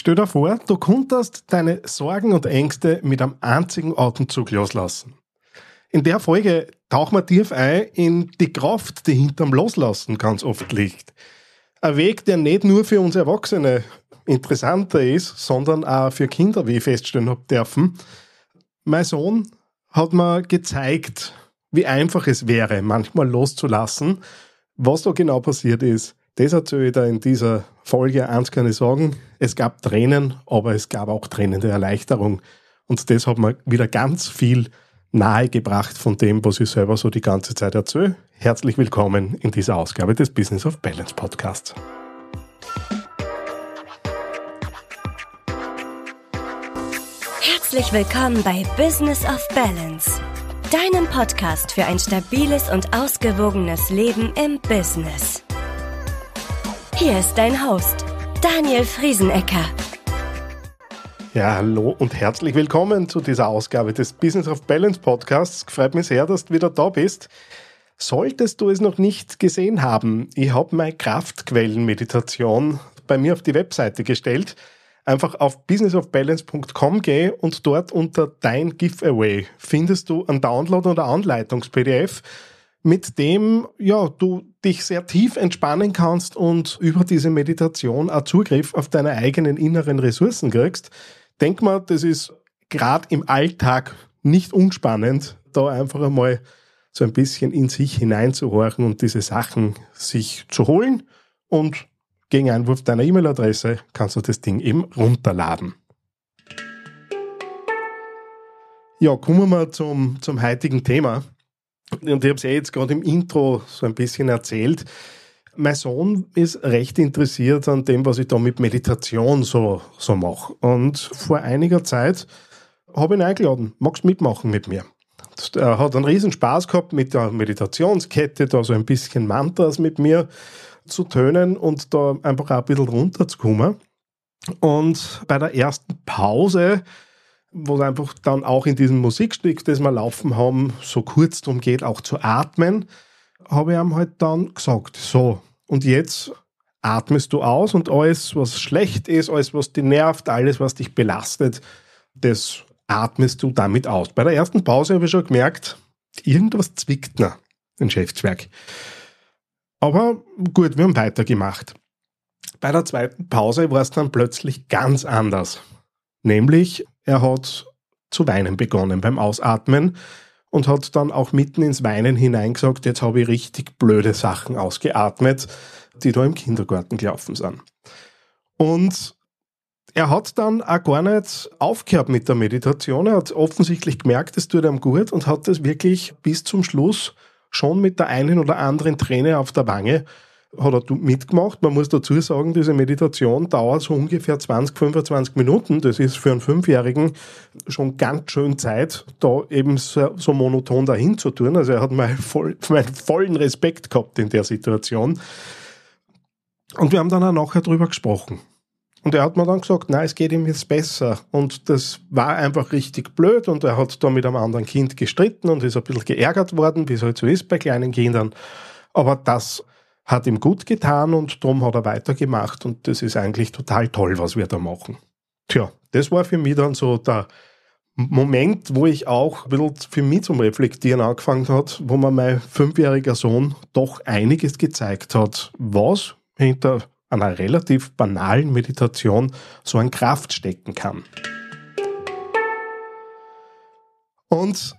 Stell dir vor, du konntest deine Sorgen und Ängste mit einem einzigen Atemzug loslassen. In der Folge tauchen wir tief ein in die Kraft, die hinterm Loslassen ganz oft liegt. Ein Weg, der nicht nur für uns Erwachsene interessanter ist, sondern auch für Kinder, wie ich feststellen habe dürfen. Mein Sohn hat mir gezeigt, wie einfach es wäre, manchmal loszulassen. Was da genau passiert ist, das erzähle ich in dieser Folge. Eins kann ich sagen, es gab Tränen, aber es gab auch Tränen der Erleichterung. Und das hat mir wieder ganz viel nahegebracht von dem, was ich selber so die ganze Zeit erzähle. Herzlich willkommen in dieser Ausgabe des Business of Balance Podcasts. Herzlich willkommen bei Business of Balance, deinem Podcast für ein stabiles und ausgewogenes Leben im Business. Hier ist dein Host, Daniel Friesenecker. Ja, hallo und herzlich willkommen zu dieser Ausgabe des Business of Balance Podcasts. Freut mich sehr, dass du wieder da bist. Solltest du es noch nicht gesehen haben, ich habe meine Kraftquellenmeditation bei mir auf die Webseite gestellt. Einfach auf businessofbalance.com gehen und dort unter Dein Giveaway findest du einen Download oder Anleitungs-PDF mit dem ja, du dich sehr tief entspannen kannst und über diese Meditation auch Zugriff auf deine eigenen inneren Ressourcen kriegst. Denk mal, das ist gerade im Alltag nicht unspannend, da einfach einmal so ein bisschen in sich hineinzuhorchen und diese Sachen sich zu holen und gegen Einwurf deiner E-Mail-Adresse kannst du das Ding eben runterladen. Ja, kommen wir zum, zum heutigen Thema. Und ich habe es ja jetzt gerade im Intro so ein bisschen erzählt. Mein Sohn ist recht interessiert an dem, was ich da mit Meditation so, so mache. Und vor einiger Zeit habe ich ihn eingeladen, magst mitmachen mit mir? Er hat einen riesen Spaß gehabt mit der Meditationskette, da so ein bisschen Mantras mit mir zu tönen und da einfach auch ein bisschen runterzukommen. Und bei der ersten Pause wo einfach dann auch in diesem Musikstück, das wir laufen haben, so kurz darum geht, auch zu atmen, habe ich ihm halt dann gesagt, so, und jetzt atmest du aus und alles, was schlecht ist, alles, was dich nervt, alles, was dich belastet, das atmest du damit aus. Bei der ersten Pause habe ich schon gemerkt, irgendwas zwickt noch im Geschäftswerk. Aber gut, wir haben weitergemacht. Bei der zweiten Pause war es dann plötzlich ganz anders. Nämlich, er hat zu weinen begonnen beim Ausatmen und hat dann auch mitten ins Weinen hineingesagt, jetzt habe ich richtig blöde Sachen ausgeatmet, die da im Kindergarten gelaufen sind. Und er hat dann auch gar nicht aufgehört mit der Meditation. Er hat offensichtlich gemerkt, es tut ihm gut und hat das wirklich bis zum Schluss schon mit der einen oder anderen Träne auf der Wange hat er mitgemacht. Man muss dazu sagen, diese Meditation dauert so ungefähr 20, 25 Minuten. Das ist für einen Fünfjährigen schon ganz schön Zeit, da eben so, so monoton dahin zu tun. Also er hat meinen, voll, meinen vollen Respekt gehabt in der Situation. Und wir haben dann auch nachher drüber gesprochen. Und er hat mir dann gesagt, nein, es geht ihm jetzt besser. Und das war einfach richtig blöd. Und er hat da mit einem anderen Kind gestritten und ist ein bisschen geärgert worden, wie es halt so ist bei kleinen Kindern. Aber das hat ihm gut getan und darum hat er weitergemacht und das ist eigentlich total toll, was wir da machen. Tja, das war für mich dann so der Moment, wo ich auch ein bisschen für mich zum Reflektieren angefangen hat, wo mir mein fünfjähriger Sohn doch einiges gezeigt hat, was hinter einer relativ banalen Meditation so an Kraft stecken kann. Und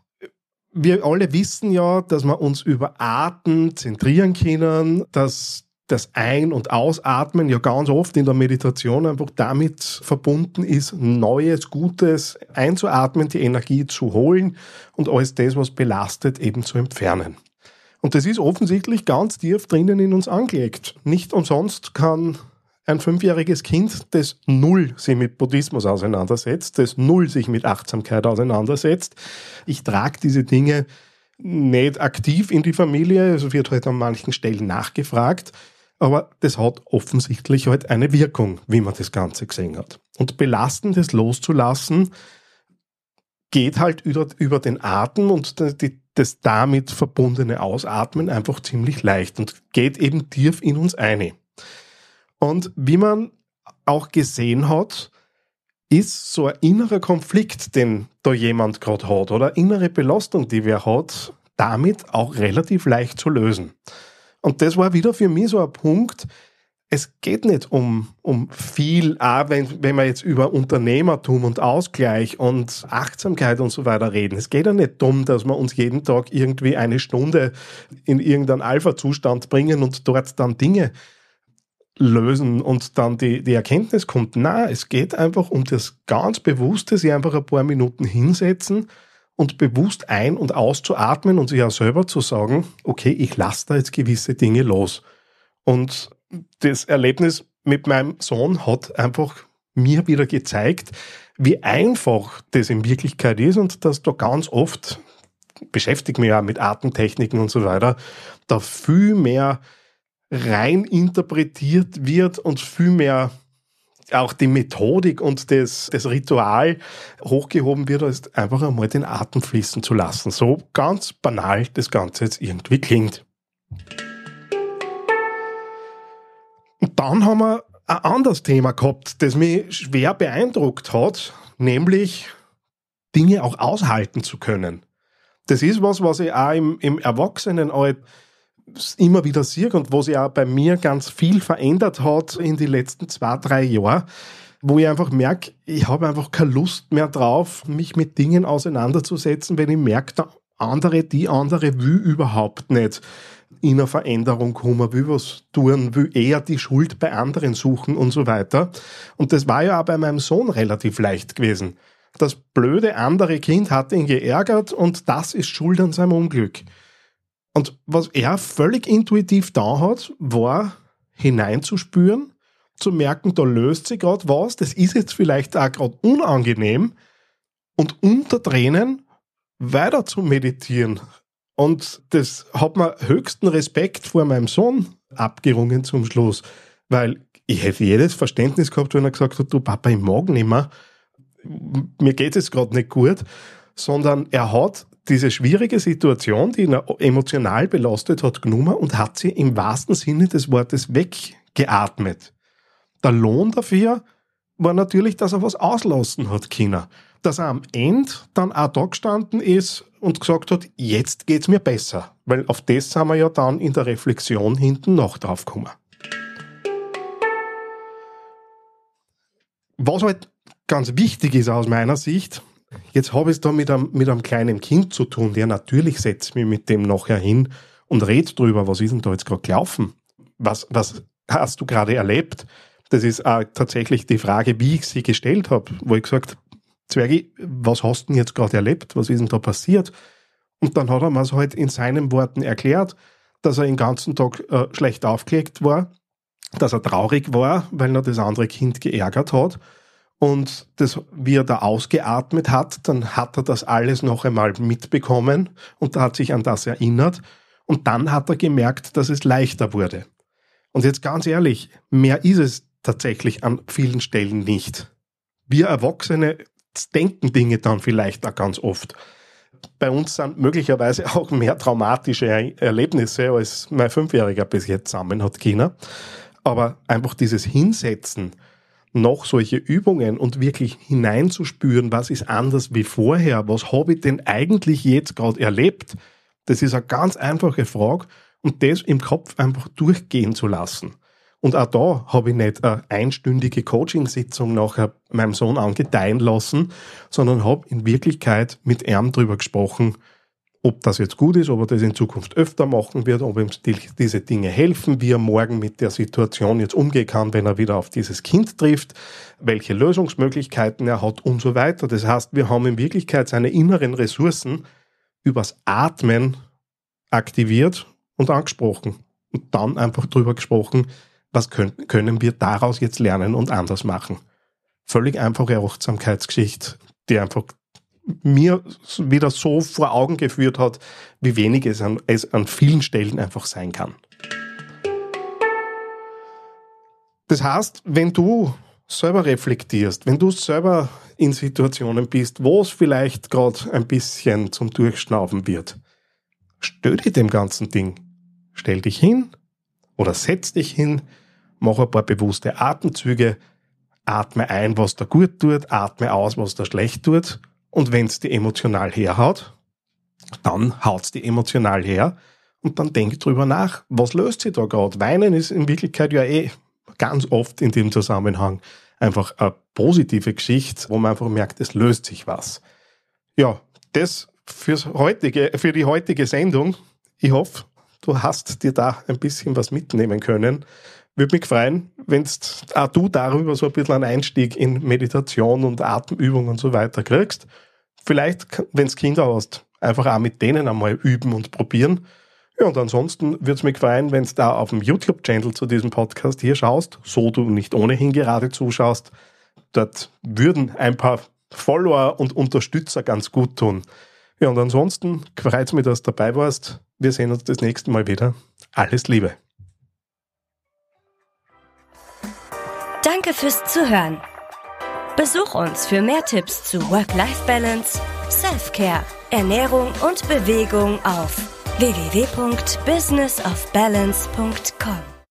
wir alle wissen ja, dass wir uns über Atem zentrieren können, dass das Ein- und Ausatmen ja ganz oft in der Meditation einfach damit verbunden ist, Neues, Gutes einzuatmen, die Energie zu holen und alles das, was belastet, eben zu entfernen. Und das ist offensichtlich ganz tief drinnen in uns angelegt. Nicht umsonst kann ein fünfjähriges Kind, das null sich mit Buddhismus auseinandersetzt, das null sich mit Achtsamkeit auseinandersetzt. Ich trage diese Dinge nicht aktiv in die Familie, es wird halt an manchen Stellen nachgefragt, aber das hat offensichtlich halt eine Wirkung, wie man das Ganze gesehen hat. Und belastendes loszulassen, geht halt über, über den Atem und die, das damit verbundene Ausatmen einfach ziemlich leicht und geht eben tief in uns eine. Und wie man auch gesehen hat, ist so ein innerer Konflikt, den da jemand gerade hat oder innere Belastung, die wer hat, damit auch relativ leicht zu lösen. Und das war wieder für mich so ein Punkt, es geht nicht um, um viel, auch wenn, wenn wir jetzt über Unternehmertum und Ausgleich und Achtsamkeit und so weiter reden. Es geht ja nicht darum, dass wir uns jeden Tag irgendwie eine Stunde in irgendeinen Alpha-Zustand bringen und dort dann Dinge lösen und dann die, die Erkenntnis kommt. Na, es geht einfach um das ganz Bewusste, sich einfach ein paar Minuten hinsetzen und bewusst ein- und auszuatmen und sich auch selber zu sagen, okay, ich lasse da jetzt gewisse Dinge los. Und das Erlebnis mit meinem Sohn hat einfach mir wieder gezeigt, wie einfach das in Wirklichkeit ist und dass da ganz oft, beschäftige mich ja mit Atemtechniken und so weiter, da viel mehr rein interpretiert wird und viel mehr auch die Methodik und das, das Ritual hochgehoben wird, als einfach einmal den Atem fließen zu lassen. So ganz banal das Ganze jetzt irgendwie klingt. Und dann haben wir ein anderes Thema gehabt, das mich schwer beeindruckt hat, nämlich Dinge auch aushalten zu können. Das ist was, was ich auch im, im Erwachsenenalter immer wieder sehe und was sich auch bei mir ganz viel verändert hat in den letzten zwei, drei Jahren, wo ich einfach merke, ich habe einfach keine Lust mehr drauf, mich mit Dingen auseinanderzusetzen, wenn ich merke, der andere, die andere will überhaupt nicht in eine Veränderung kommen, will was tun, will eher die Schuld bei anderen suchen und so weiter. Und das war ja auch bei meinem Sohn relativ leicht gewesen. Das blöde andere Kind hat ihn geärgert und das ist schuld an seinem Unglück. Und was er völlig intuitiv da hat, war hineinzuspüren, zu merken, da löst sich gerade was, das ist jetzt vielleicht auch gerade unangenehm und unter Tränen weiter zu meditieren, und das hat mir höchsten Respekt vor meinem Sohn abgerungen zum Schluss, weil ich hätte jedes Verständnis gehabt, wenn er gesagt hat, du Papa, ich mag nicht mehr, mir geht es gerade nicht gut, sondern er hat diese schwierige Situation, die ihn emotional belastet hat, genommen und hat sie im wahrsten Sinne des Wortes weggeatmet. Der Lohn dafür war natürlich, dass er was auslassen hat, China. Dass er am Ende dann auch da gestanden ist und gesagt hat, jetzt geht's mir besser. Weil auf das sind wir ja dann in der Reflexion hinten noch drauf gekommen. Was halt ganz wichtig ist aus meiner Sicht, jetzt habe ich es da mit einem, mit einem kleinen Kind zu tun, der natürlich setzt mich mit dem nachher hin und redet drüber, was ist denn da jetzt gerade gelaufen? Was, was hast du gerade erlebt? Das ist auch tatsächlich die Frage, wie ich sie gestellt habe, wo ich gesagt Zwergi, was hast du denn jetzt gerade erlebt? Was ist denn da passiert? Und dann hat er mir es halt in seinen Worten erklärt, dass er den ganzen Tag äh, schlecht aufgelegt war, dass er traurig war, weil er das andere Kind geärgert hat. Und das, wie er da ausgeatmet hat, dann hat er das alles noch einmal mitbekommen und hat sich an das erinnert. Und dann hat er gemerkt, dass es leichter wurde. Und jetzt ganz ehrlich, mehr ist es tatsächlich an vielen Stellen nicht. Wir Erwachsene denken Dinge dann vielleicht auch ganz oft. Bei uns sind möglicherweise auch mehr traumatische Erlebnisse, als mein Fünfjähriger bis jetzt zusammen hat, China. Aber einfach dieses Hinsetzen, noch solche Übungen und wirklich hineinzuspüren, was ist anders wie vorher, was habe ich denn eigentlich jetzt gerade erlebt, das ist eine ganz einfache Frage und das im Kopf einfach durchgehen zu lassen. Und auch da habe ich nicht eine einstündige Coachingsitzung nachher meinem Sohn angedeihen lassen, sondern habe in Wirklichkeit mit ihm drüber gesprochen, ob das jetzt gut ist, ob er das in Zukunft öfter machen wird, ob ihm diese Dinge helfen, wie er morgen mit der Situation jetzt umgehen kann, wenn er wieder auf dieses Kind trifft, welche Lösungsmöglichkeiten er hat und so weiter. Das heißt, wir haben in Wirklichkeit seine inneren Ressourcen übers Atmen aktiviert und angesprochen und dann einfach drüber gesprochen, was können, können wir daraus jetzt lernen und anders machen? Völlig einfache Achtsamkeitsgeschichte, die einfach mir wieder so vor Augen geführt hat, wie wenig es an, es an vielen Stellen einfach sein kann. Das heißt, wenn du selber reflektierst, wenn du selber in Situationen bist, wo es vielleicht gerade ein bisschen zum Durchschnaufen wird, stell dich dem ganzen Ding. Stell dich hin oder setz dich hin, mach ein paar bewusste Atemzüge, atme ein, was da gut tut, atme aus, was da schlecht tut. Und wenn's die emotional herhaut, dann haut's die emotional her und dann denk drüber nach, was löst sie da gerade? Weinen ist in Wirklichkeit ja eh ganz oft in dem Zusammenhang einfach eine positive Geschichte, wo man einfach merkt, es löst sich was. Ja, das fürs heutige, für die heutige Sendung. Ich hoffe, du hast dir da ein bisschen was mitnehmen können. Würde mich freuen, wenn auch du darüber so ein bisschen einen Einstieg in Meditation und Atemübung und so weiter kriegst. Vielleicht, wenn du Kinder hast, einfach auch mit denen einmal üben und probieren. Ja, und ansonsten würde es mich freuen, wenn du da auf dem YouTube-Channel zu diesem Podcast hier schaust, so du nicht ohnehin gerade zuschaust. Dort würden ein paar Follower und Unterstützer ganz gut tun. Ja, und ansonsten freut es mich, dass du dabei warst. Wir sehen uns das nächste Mal wieder. Alles Liebe. Danke fürs Zuhören. Besuch uns für mehr Tipps zu Work-Life-Balance, Self-Care, Ernährung und Bewegung auf www.businessofbalance.com.